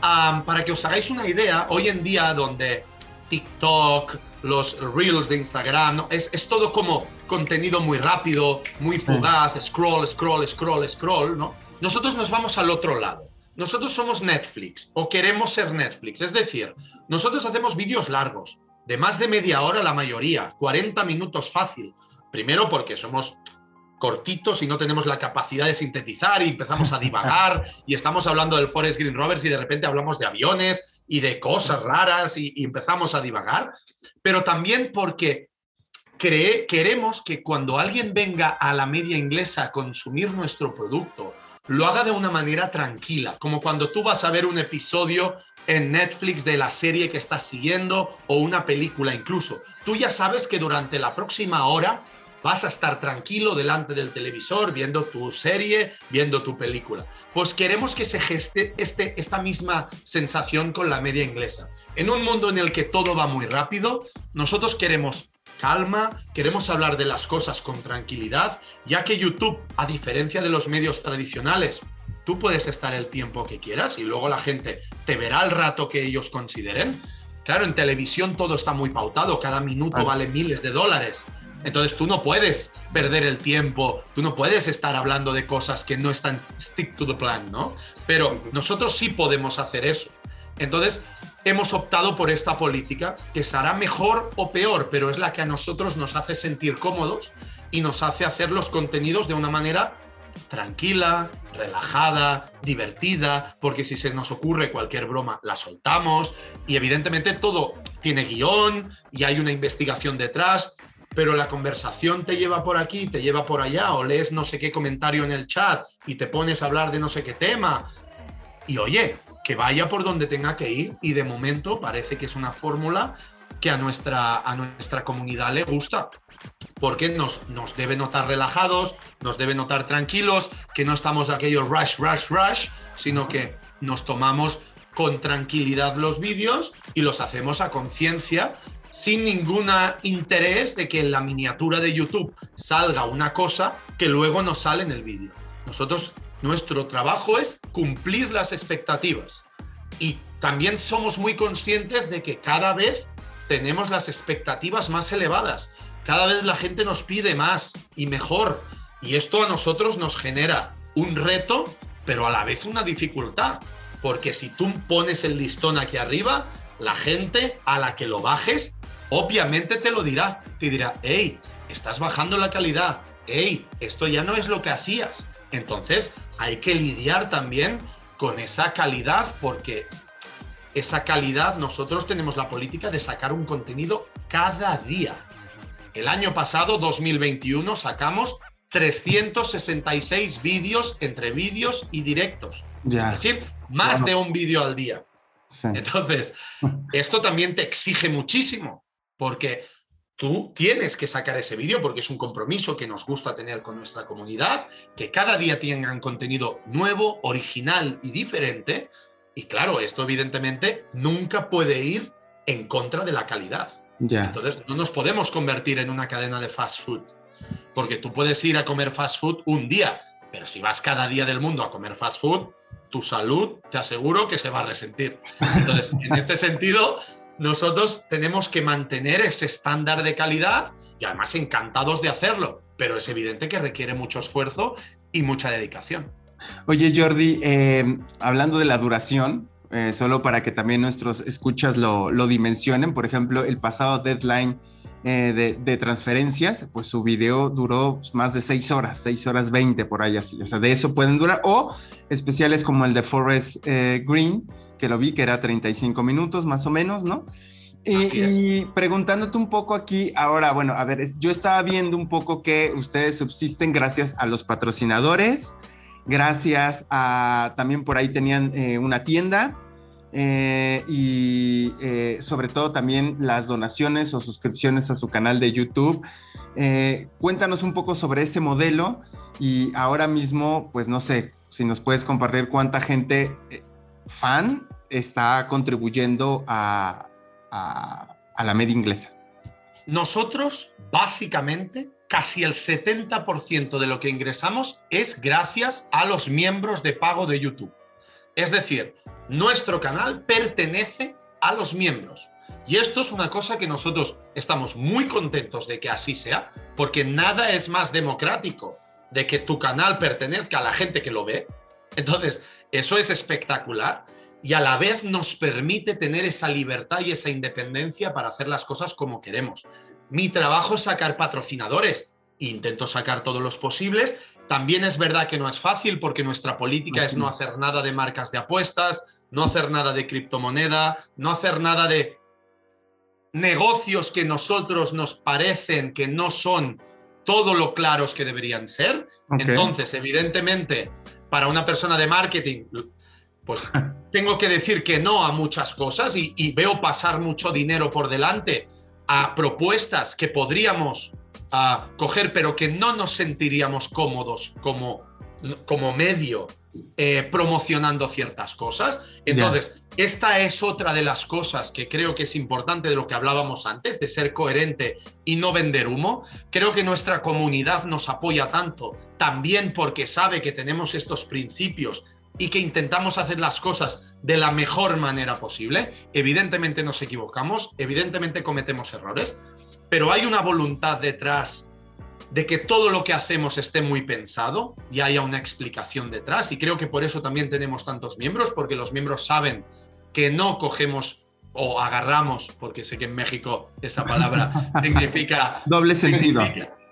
para que os hagáis una idea, hoy en día donde TikTok, los reels de Instagram, es, es, todo como contenido muy rápido, muy fugaz, scroll, scroll, scroll, scroll, ¿no? Nosotros nos vamos al otro lado. Nosotros somos Netflix o queremos ser Netflix. Es decir, nosotros hacemos vídeos largos, de más de media hora la mayoría, 40 minutos fácil. Primero porque somos cortitos y no tenemos la capacidad de sintetizar y empezamos a [LAUGHS] divagar y estamos hablando del Forest Green Rovers y de repente hablamos de aviones y de cosas raras y, empezamos a divagar, pero también porque queremos que cuando alguien venga a la media inglesa a consumir nuestro producto, lo haga de una manera tranquila, como cuando tú vas a ver un episodio en Netflix de la serie que estás siguiendo o una película incluso. Tú ya sabes que durante la próxima hora vas a estar tranquilo delante del televisor viendo tu serie, viendo tu película. Pues queremos que se geste este, esta misma sensación con la media inglesa. En un mundo en el que todo va muy rápido, nosotros queremos calma, queremos hablar de las cosas con tranquilidad, ya que YouTube, a diferencia de los medios tradicionales, tú puedes estar el tiempo que quieras y luego la gente te verá el rato que ellos consideren. Claro, en televisión todo está muy pautado, cada minuto vale miles de dólares. Entonces tú no puedes perder el tiempo, tú no puedes estar hablando de cosas que no están stick to the plan, ¿no? Pero nosotros sí podemos hacer eso. Entonces hemos optado por esta política que será mejor o peor, pero es la que a nosotros nos hace sentir cómodos y nos hace hacer los contenidos de una manera tranquila, relajada, divertida, porque si se nos ocurre cualquier broma, la soltamos y evidentemente todo tiene guion y hay una investigación detrás, pero la conversación te lleva por aquí, te lleva por allá, o lees no sé qué comentario en el chat y te pones a hablar de no sé qué tema. Y oye, que vaya por donde tenga que ir y de momento parece que es una fórmula que a nuestra, a nuestra comunidad le gusta porque nos, nos debe notar relajados, nos debe notar tranquilos, que no estamos aquellos rush, rush, rush, sino que nos tomamos con tranquilidad los vídeos y los hacemos a conciencia sin ningún interés de que en la miniatura de YouTube salga una cosa que luego no sale en el vídeo. Nosotros, nuestro trabajo es cumplir las expectativas y también somos muy conscientes de que cada vez tenemos las expectativas más elevadas cada vez la gente nos pide más y mejor. Y esto a nosotros nos genera un reto, pero a la vez una dificultad. Porque si tú pones el listón aquí arriba, la gente a la que lo bajes, obviamente te lo dirá. Te dirá, hey, estás bajando la calidad. Hey, esto ya no es lo que hacías. Entonces hay que lidiar también con esa calidad porque esa calidad nosotros tenemos la política de sacar un contenido cada día. El año pasado, 2021, sacamos 366 vídeos entre vídeos y directos. Es decir, más de un vídeo al día. Entonces, esto también te exige muchísimo, porque tú tienes que sacar ese vídeo porque es un compromiso que nos gusta tener con nuestra comunidad, que cada día tengan contenido nuevo, original y diferente. Y claro, esto evidentemente nunca puede ir en contra de la calidad. Entonces no nos podemos convertir en una cadena de fast food, porque tú puedes ir a comer fast food un día, pero si vas cada día del mundo a comer fast food, tu salud te aseguro que se va a resentir. Entonces, en este sentido, nosotros tenemos que mantener ese estándar de calidad y además encantados de hacerlo, pero es evidente que requiere mucho esfuerzo y mucha dedicación. Oye, Jordi, eh, hablando de la duración, eh, solo para que también nuestros escuchas lo, dimensionen. Por ejemplo, el pasado deadline eh, de, transferencias, pues su video duró más de 6 horas, 6 horas 20 por ahí así. O sea, de eso pueden durar. O especiales como el de Forest eh, Green, que lo vi que era 35 minutos más o menos, ¿no? Y, y, preguntándote un poco aquí, ahora, bueno, a ver, yo estaba viendo un poco que ustedes subsisten gracias a los patrocinadores, gracias a, también por ahí tenían una tienda, eh, y eh, sobre todo también las donaciones o suscripciones a su canal de YouTube. Eh, cuéntanos un poco sobre ese modelo y ahora mismo, pues no sé, si nos puedes compartir cuánta gente fan está contribuyendo a, a la media inglesa. Nosotros, básicamente, casi el 70% de lo que ingresamos es gracias a los miembros de pago de YouTube. Es decir, nuestro canal pertenece a los miembros. Y esto es una cosa que nosotros estamos muy contentos de que así sea, porque nada es más democrático de que tu canal pertenezca a la gente que lo ve. Entonces, eso es espectacular y a la vez nos permite tener esa libertad y esa independencia para hacer las cosas como queremos. Mi trabajo es sacar patrocinadores, intento sacar todos los posibles también es verdad que no es fácil porque nuestra política es no hacer nada de marcas de apuestas, no hacer nada de criptomoneda, no hacer nada de negocios que nosotros nos parecen que no son todo lo claros que deberían ser. Entonces, evidentemente, para una persona de marketing, pues [LAUGHS] tengo que decir que no a muchas cosas y, y veo pasar mucho dinero por delante a propuestas que podríamos a coger, pero que no nos sentiríamos cómodos como, como medio eh, promocionando ciertas cosas. Entonces, esta es otra de las cosas que creo que es importante de lo que hablábamos antes, de ser coherente y no vender humo. Creo que nuestra comunidad nos apoya tanto, también porque sabe que tenemos estos principios y que intentamos hacer las cosas de la mejor manera posible. Evidentemente nos equivocamos, evidentemente cometemos errores, pero hay una voluntad detrás de que todo lo que hacemos esté muy pensado y haya una explicación detrás. Y creo que por eso también tenemos tantos miembros, porque los miembros saben que no cogemos o agarramos, porque sé que en México esa palabra [LAUGHS] significa... Doble sentido. significa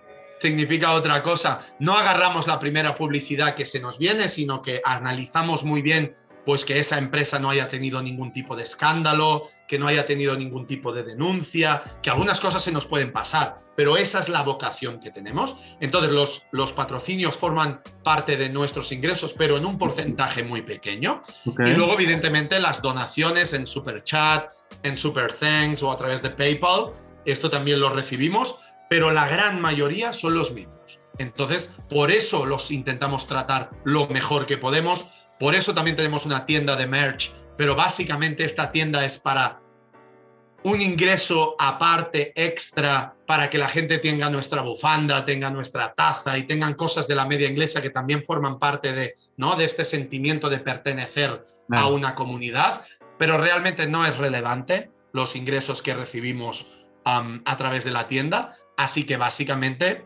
otra cosa. No agarramos la primera publicidad que se nos viene, sino que analizamos muy bien pues que esa empresa no haya tenido ningún tipo de escándalo, que no haya tenido ningún tipo de denuncia, que algunas cosas se nos pueden pasar, pero esa es la vocación que tenemos. Entonces los, los patrocinios forman parte de nuestros ingresos, pero en un porcentaje muy pequeño. Y luego, evidentemente, las donaciones en Super Chat, en Super Thanks o a través de PayPal, esto también lo recibimos, pero la gran mayoría son los mismos. Entonces, por eso los intentamos tratar lo mejor que podemos por eso también tenemos una tienda de merch, pero básicamente esta tienda es para un ingreso aparte, extra, para que la gente tenga nuestra bufanda, tenga nuestra taza y tengan cosas de la media inglesa que también forman parte de, ¿no? de este sentimiento de pertenecer a una comunidad, pero realmente no es relevante los ingresos que recibimos a través de la tienda, así que básicamente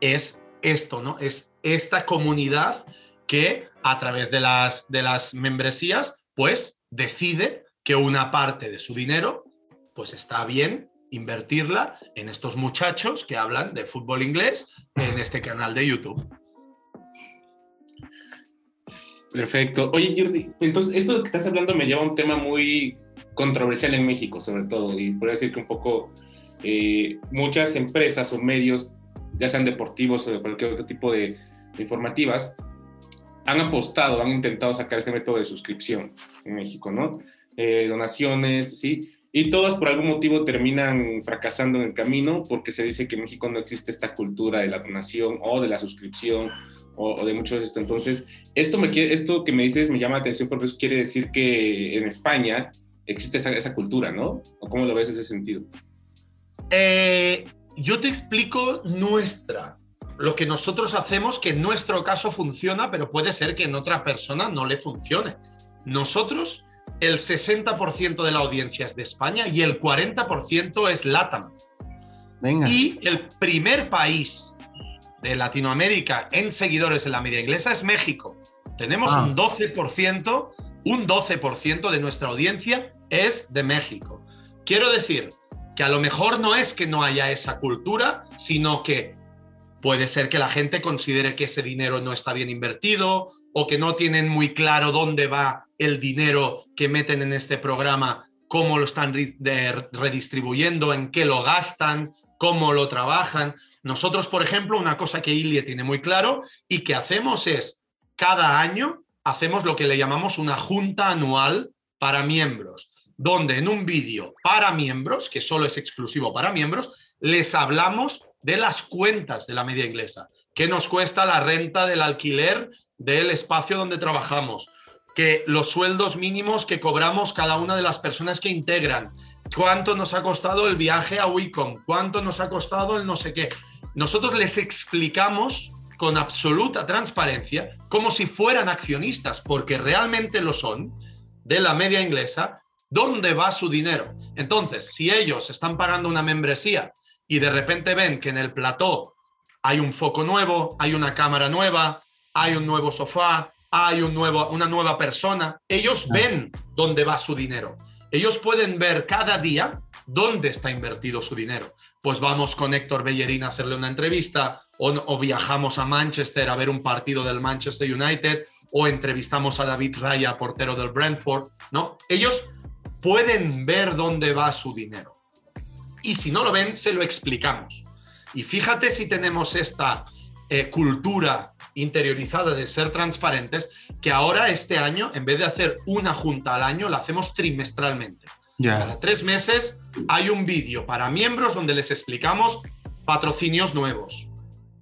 es esto, ¿no? Es esta comunidad que a través de las, de las membresías, pues decide que una parte de su dinero, pues está bien invertirla en estos muchachos que hablan de fútbol inglés en este canal de YouTube. Perfecto. Oye, Jordi, entonces esto que estás hablando me lleva a un tema muy controversial en México, sobre todo, y podría decir que un poco eh, muchas empresas o medios, ya sean deportivos o de cualquier otro tipo de informativas, han apostado, han intentado sacar ese método de suscripción en México, ¿no? Eh, donaciones, sí, y todas por algún motivo terminan fracasando en el camino porque se dice que en México no existe esta cultura de la donación o de la suscripción o, de muchos de esto. Entonces, esto, me, esto que me dices me llama la atención porque eso quiere decir que en España existe esa, esa cultura, ¿no? ¿O cómo lo ves en ese sentido? Eh, yo te explico nuestra lo que nosotros hacemos que en nuestro caso funciona, pero puede ser que en otra persona no le funcione. Nosotros, el 60% de la audiencia es de España y el 40% es LATAM. Y el primer país de Latinoamérica en seguidores en la media inglesa es México. Tenemos ah. un 12%, un 12% de nuestra audiencia es de México. Quiero decir que a lo mejor no es que no haya esa cultura, sino que Puede ser que la gente considere que ese dinero no está bien invertido o que no tienen muy claro dónde va el dinero que meten en este programa, cómo lo están redistribuyendo, en qué lo gastan, cómo lo trabajan. Nosotros, por ejemplo, una cosa que Ilie tiene muy claro y que hacemos es, cada año hacemos lo que le llamamos una junta anual para miembros, donde en un vídeo para miembros, que solo es exclusivo para miembros, les hablamos de las cuentas de la media inglesa. ¿Qué nos cuesta la renta del alquiler del espacio donde trabajamos? Que los sueldos mínimos que cobramos cada una de las personas que integran. ¿Cuánto nos ha costado el viaje a Wicom? ¿Cuánto nos ha costado el no sé qué? Nosotros les explicamos con absoluta transparencia, como si fueran accionistas, porque realmente lo son, de la media inglesa, dónde va su dinero. Entonces, si ellos están pagando una membresía y de repente ven que en el plató hay un foco nuevo, hay una cámara nueva, hay un nuevo sofá, hay un nuevo, una nueva persona, ellos ven dónde va su dinero. Ellos pueden ver cada día dónde está invertido su dinero. Pues vamos con Héctor Bellerín a hacerle una entrevista, o, o, viajamos a Manchester a ver un partido del Manchester United, o entrevistamos a David Raya, portero del Brentford, ¿no? Ellos pueden ver dónde va su dinero y si no lo ven, se lo explicamos. Y fíjate si tenemos esta eh, cultura interiorizada de ser transparentes, que ahora este año, en vez de hacer una junta al año, la hacemos trimestralmente. Cada tres meses hay un vídeo para miembros donde les explicamos patrocinios nuevos,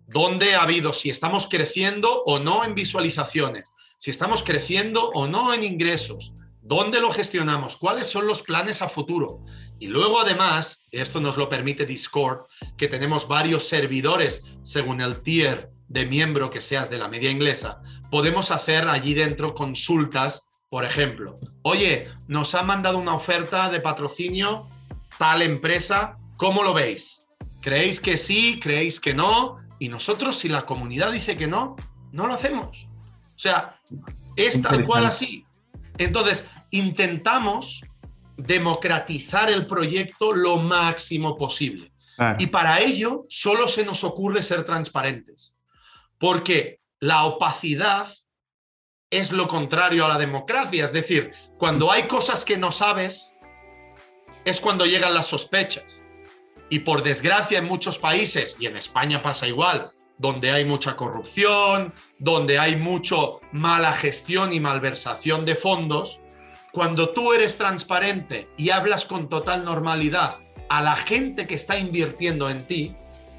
dónde ha habido, si estamos creciendo o no en visualizaciones, si estamos creciendo o no en ingresos, dónde lo gestionamos, cuáles son los planes a futuro. Y luego además, esto nos lo permite Discord, que tenemos varios servidores según el tier de miembro que seas de la media inglesa, podemos hacer allí dentro consultas, por ejemplo, oye, nos ha mandado una oferta de patrocinio tal empresa, ¿cómo lo veis? creéis que sí, creéis que no, y nosotros si la comunidad dice que no, no lo hacemos. O sea, es tal cual así. Entonces, intentamos democratizar el proyecto lo máximo posible. Y para ello solo se nos ocurre ser transparentes, porque la opacidad es lo contrario a la democracia. Es decir, cuando hay cosas que no sabes, es cuando llegan las sospechas. Y por desgracia en muchos países, y en España pasa igual, donde hay mucha corrupción, donde hay mucho mala gestión y malversación de fondos, cuando tú eres transparente y hablas con total normalidad a la gente que está invirtiendo en ti,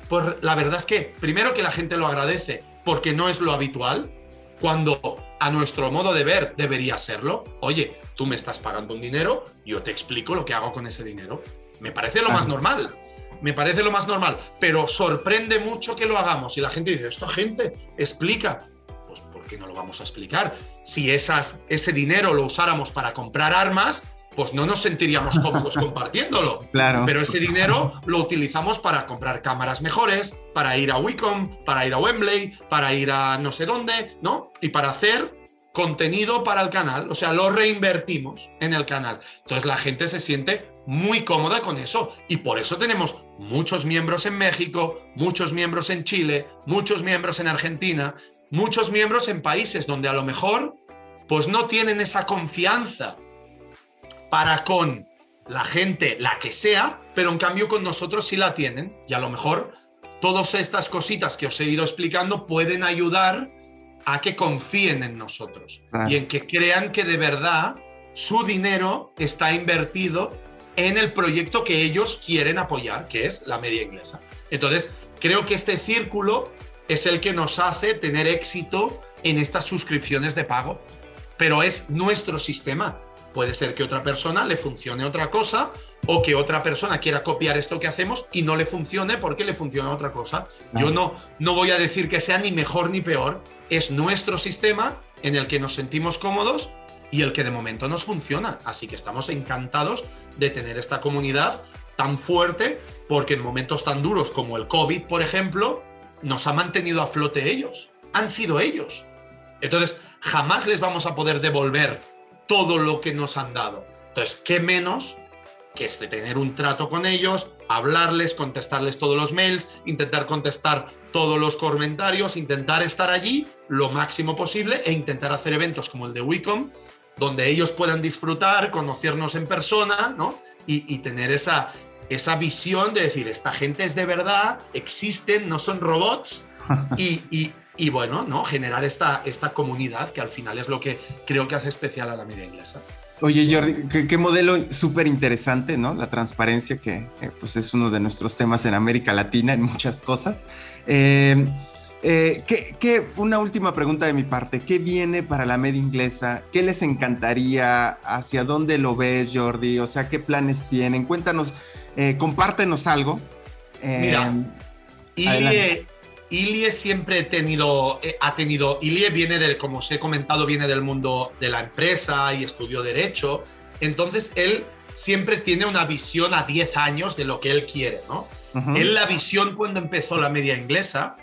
pues la verdad es que primero que la gente lo agradece porque no es lo habitual, cuando a nuestro modo de ver debería serlo. Oye, tú me estás pagando un dinero, yo te explico lo que hago con ese dinero. Me parece lo más normal. Me parece lo más normal, pero sorprende mucho que lo hagamos. Y la gente dice, esta gente explica. Pues ¿por qué no lo vamos a explicar? Si esas, ese dinero lo usáramos para comprar armas, pues no nos sentiríamos [LAUGHS] cómodos compartiéndolo. Claro. Pero ese dinero lo utilizamos para comprar cámaras mejores, para ir a Wicom, para ir a Wembley, para ir a no sé dónde, ¿no? Y para hacer contenido para el canal, o sea, lo reinvertimos en el canal. Entonces la gente se siente muy cómoda con eso y por eso tenemos muchos miembros en México, muchos miembros en Chile, muchos miembros en Argentina, muchos miembros en países donde a lo mejor pues no tienen esa confianza para con la gente, la que sea, pero en cambio con nosotros sí la tienen. Y a lo mejor todas estas cositas que os he ido explicando pueden ayudar a que confíen en nosotros y en que crean que de verdad su dinero está invertido en el proyecto que ellos quieren apoyar, que es la media inglesa. Entonces, creo que este círculo es el que nos hace tener éxito en estas suscripciones de pago. Pero es nuestro sistema. Puede ser que otra persona le funcione otra cosa o que otra persona quiera copiar esto que hacemos y no le funcione porque le funciona otra cosa. Yo no, no voy a decir que sea ni mejor ni peor. Es nuestro sistema en el que nos sentimos cómodos y el que de momento nos funciona. Así que estamos encantados de tener esta comunidad tan fuerte porque en momentos tan duros como el COVID, por ejemplo, nos ha mantenido a flote ellos. Han sido ellos. Entonces, jamás les vamos a poder devolver todo lo que nos han dado. Entonces, ¿qué menos que es tener un trato con ellos, hablarles, contestarles todos los mails, intentar contestar todos los comentarios, intentar estar allí lo máximo posible e intentar hacer eventos como el de Wicom, donde ellos puedan disfrutar, conocernos en persona, ¿no? Y, tener esa, esa visión de decir, esta gente es de verdad, existen, no son robots, [LAUGHS] y, y bueno, ¿no? Generar esta, esta comunidad que al final es lo que creo que hace especial a la media inglesa. Oye, Jordi, qué, modelo súper interesante, ¿no? La transparencia, que pues es uno de nuestros temas en América Latina en muchas cosas. Eh, eh, ¿qué, una última pregunta de mi parte. ¿Qué viene para la media inglesa? ¿Qué les encantaría? ¿Hacia dónde lo ves, Jordi? O sea, ¿qué planes tienen? Cuéntanos, eh, compártenos algo. Mira, Ilie siempre tenido, eh, ha tenido, Ilie viene del, como os he comentado, viene del mundo de la empresa y estudió derecho, entonces él siempre tiene una visión a 10 años de lo que él quiere, ¿no? Él la visión cuando empezó la media inglesa,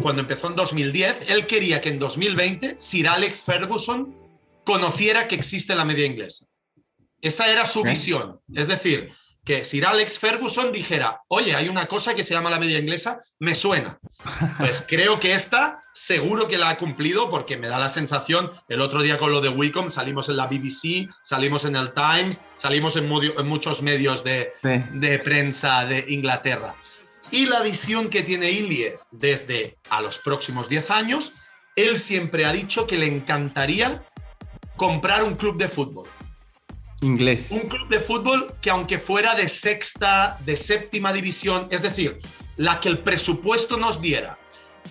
cuando empezó en 2010, él quería que en 2020 Sir Alex Ferguson conociera que existe la media inglesa. Esa era su visión, es decir, que Sir Alex Ferguson dijera, oye, hay una cosa que se llama la media inglesa, me suena. [LAUGHS] Pues creo que esta seguro que la ha cumplido porque me da la sensación, el otro día con lo de Wicom salimos en la BBC, salimos en el Times, salimos en, muchos medios de, de, prensa de Inglaterra. Y la visión que tiene Ilie desde a los próximos 10 años, él siempre ha dicho que le encantaría comprar un club de fútbol. Inglés. Un club de fútbol que aunque fuera de sexta, de séptima división, es decir, la que el presupuesto nos diera.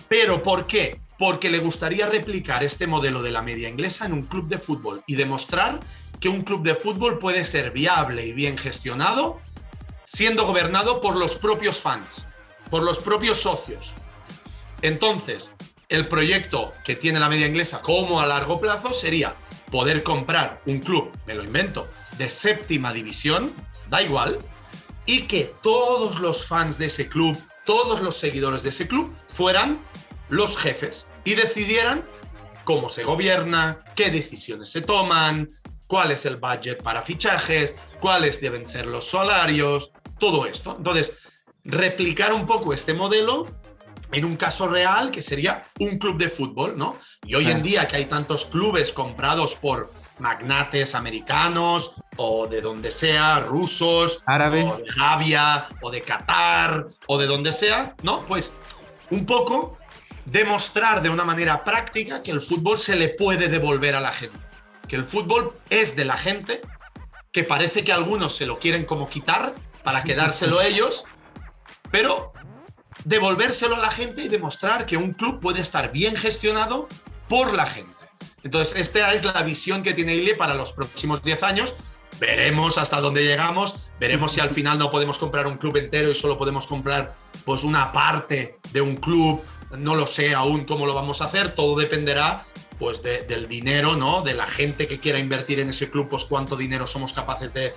Pero ¿por qué? Porque le gustaría replicar este modelo de la media inglesa en un club de fútbol y demostrar que un club de fútbol puede ser viable y bien gestionado siendo gobernado por los propios fans, por los propios socios. Entonces, el proyecto que tiene la media inglesa como a largo plazo sería poder comprar un club, me lo invento, de séptima división, da igual, y que todos los fans de ese club, todos los seguidores de ese club fueran los jefes y decidieran cómo se gobierna, qué decisiones se toman, cuál es el budget para fichajes, cuáles deben ser los salarios, todo esto. Entonces, replicar un poco este modelo en un caso real que sería un club de fútbol, ¿no? Y hoy en día que hay tantos clubes comprados por magnates americanos o de donde sea, rusos, árabes, o de Arabia, o de Qatar, o de donde sea, ¿no? Pues un poco demostrar de una manera práctica que el fútbol se le puede devolver a la gente, que el fútbol es de la gente, que parece que algunos se lo quieren como quitar para quedárselo [LAUGHS] ellos, pero devolvérselo a la gente y demostrar que un club puede estar bien gestionado por la gente. Entonces, esta es la visión que tiene Ile para los próximos 10 años. Veremos hasta dónde llegamos, veremos si al final no podemos comprar un club entero y solo podemos comprar pues una parte de un club. No lo sé aún cómo lo vamos a hacer, todo dependerá pues del dinero, ¿no? De la gente que quiera invertir en ese club, pues cuánto dinero somos capaces de,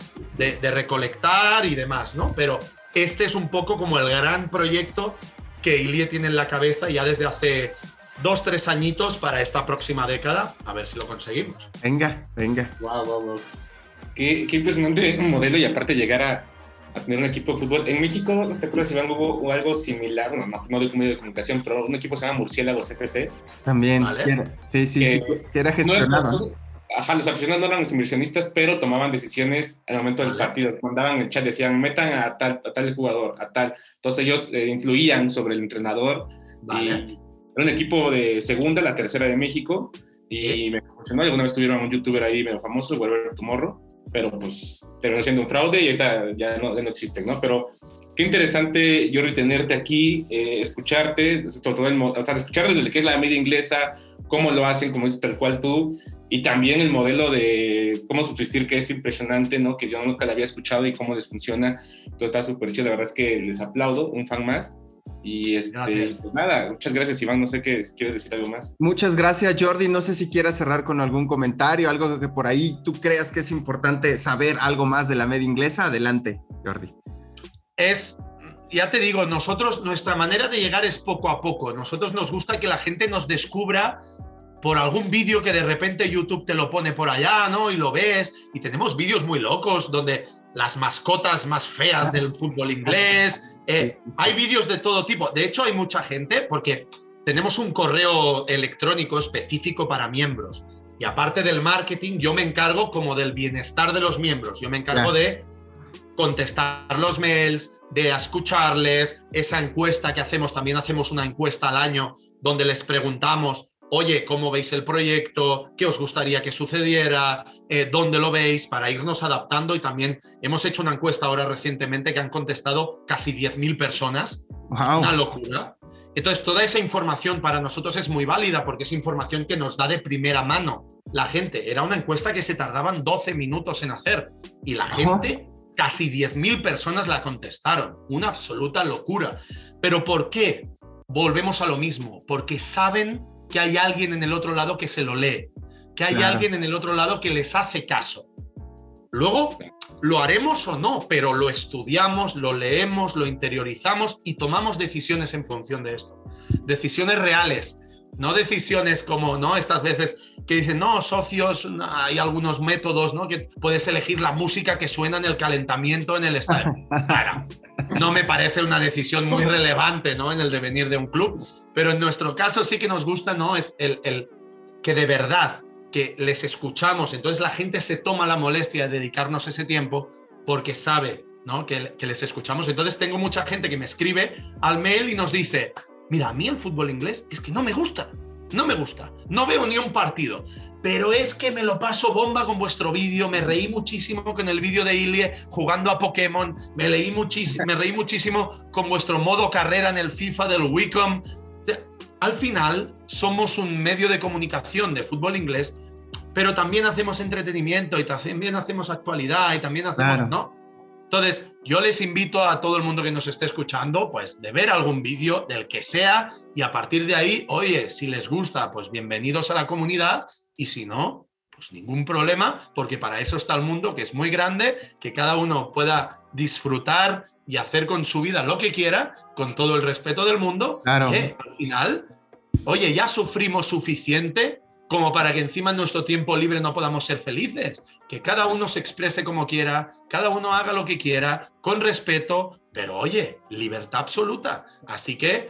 recolectar y demás, ¿no? Pero este es un poco como el gran proyecto que Ilie tiene en la cabeza ya desde hace dos, tres añitos para esta próxima década, a ver si lo conseguimos. Venga, venga. Wow, wow, wow. Qué, qué impresionante [LAUGHS] modelo y aparte llegar a, tener un equipo de fútbol. En México, no te acuerdas si hubo algo similar, no, no, de medio de comunicación, pero un equipo se llama Murciélagos FC. También, sí, sí, sí, que era gestionado. ajá, los aficionados no eran los inversionistas, pero tomaban decisiones al momento del partido. Mandaban el chat, decían, metan a tal, a tal jugador, a tal. Entonces ellos eh, influían sobre el entrenador. Vale. Y, era un equipo de segunda, la tercera de México, y me funcionó. Alguna vez tuvieron un youtuber ahí medio famoso, Werber Tomorrow, pero pues terminó siendo un fraude y ahorita ya no, ya no existen, ¿no? Pero qué interesante, Jordi, tenerte aquí, eh, escucharte, todo el, o sea, escuchar desde que es la media inglesa, cómo lo hacen, como dices tal cual tú, y también el modelo de cómo subsistir, que es impresionante, ¿no? Que yo nunca lo había escuchado y cómo les funciona. Todo está súper chido, la verdad es que les aplaudo, un fan más. Y este, pues nada, muchas gracias Iván, no sé qué quieres decir algo más. Muchas gracias Jordi, no sé si quieras cerrar con algún comentario, algo que por ahí tú creas que es importante saber algo más de la media inglesa, adelante Jordi. Es, ya te digo, nosotros, nuestra manera de llegar es poco a poco, nosotros nos gusta que la gente nos descubra por algún vídeo que de repente YouTube te lo pone por allá, ¿no? Y lo ves, y tenemos vídeos muy locos donde las mascotas más feas del fútbol inglés, eh, hay vídeos de todo tipo. De hecho, hay mucha gente porque tenemos un correo electrónico específico para miembros. Y aparte del marketing, yo me encargo como del bienestar de los miembros. Yo me encargo de contestar los mails, de escucharles, esa encuesta que hacemos, también hacemos una encuesta al año donde les preguntamos oye, ¿cómo veis el proyecto? ¿Qué os gustaría que sucediera? Eh, ¿Dónde lo veis? Para irnos adaptando y también hemos hecho una encuesta ahora recientemente que han contestado casi 10.000 personas. Una locura. Entonces, toda esa información para nosotros es muy válida porque es información que nos da de primera mano la gente. Era una encuesta que se tardaban 12 minutos en hacer y la gente, casi 10.000 personas la contestaron. Una absoluta locura. ¿Pero por qué? Volvemos a lo mismo, porque saben que hay alguien en el otro lado que se lo lee, que hay alguien en el otro lado que les hace caso. Luego lo haremos o no, pero lo estudiamos, lo leemos, lo interiorizamos y tomamos decisiones en función de esto. Decisiones reales, no decisiones como, ¿no? Estas veces que dicen, no, socios, hay algunos métodos, ¿no? Que puedes elegir la música que suena en el calentamiento en el estadio. [LAUGHS] no me parece una decisión muy [LAUGHS] relevante, ¿no? En el devenir de un club. Pero en nuestro caso sí que nos gusta, ¿no? Es el, el que de verdad que les escuchamos, entonces la gente se toma la molestia de dedicarnos ese tiempo porque sabe ¿no? que, que, les escuchamos. Entonces tengo mucha gente que me escribe al mail y nos dice, mira, a mí el fútbol inglés es que no me gusta, no me gusta, no veo ni un partido, pero es que me lo paso bomba con vuestro vídeo, me reí muchísimo con el vídeo de Ilie jugando a Pokémon, me, leí muchísimo, me reí muchísimo con vuestro modo carrera en el FIFA del Wicom, al final somos un medio de comunicación de fútbol inglés, pero también hacemos entretenimiento y también hacemos actualidad y también hacemos, ¿no? Entonces, yo les invito a todo el mundo que nos esté escuchando, pues, de ver algún vídeo del que sea y a partir de ahí, oye, si les gusta, pues bienvenidos a la comunidad y si no, pues ningún problema, porque para eso está el mundo, que es muy grande, que cada uno pueda disfrutar y hacer con su vida lo que quiera, con todo el respeto del mundo. Claro. Que al final, oye, ya sufrimos suficiente como para que encima en nuestro tiempo libre no podamos ser felices. Que cada uno se exprese como quiera, cada uno haga lo que quiera, con respeto, pero oye, libertad absoluta. Así que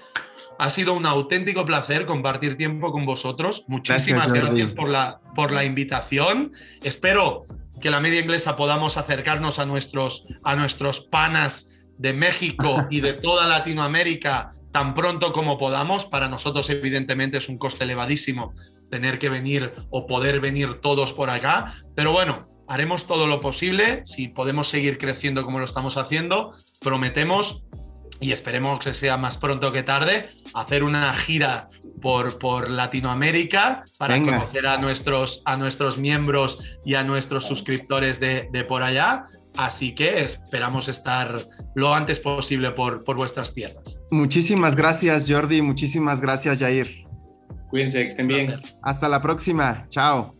ha sido un auténtico placer compartir tiempo con vosotros. Muchísimas Gracias, por, la, por la invitación. Espero que la media inglesa podamos acercarnos a nuestros, a nuestros panas de México [LAUGHS] y de toda Latinoamérica tan pronto como podamos. Para nosotros, evidentemente, es un coste elevadísimo tener que venir o poder venir todos por acá. Pero bueno, haremos todo lo posible. Si podemos seguir creciendo como lo estamos haciendo, prometemos y esperemos que sea más pronto que tarde, hacer una gira por, por Latinoamérica para Venga. conocer a nuestros, a nuestros miembros y a nuestros suscriptores de, de por allá. Así que esperamos estar lo antes posible por, por vuestras tierras. Muchísimas gracias, Jordi. Muchísimas gracias, Jair. Cuídense, que estén bien. Hasta la próxima. Chao.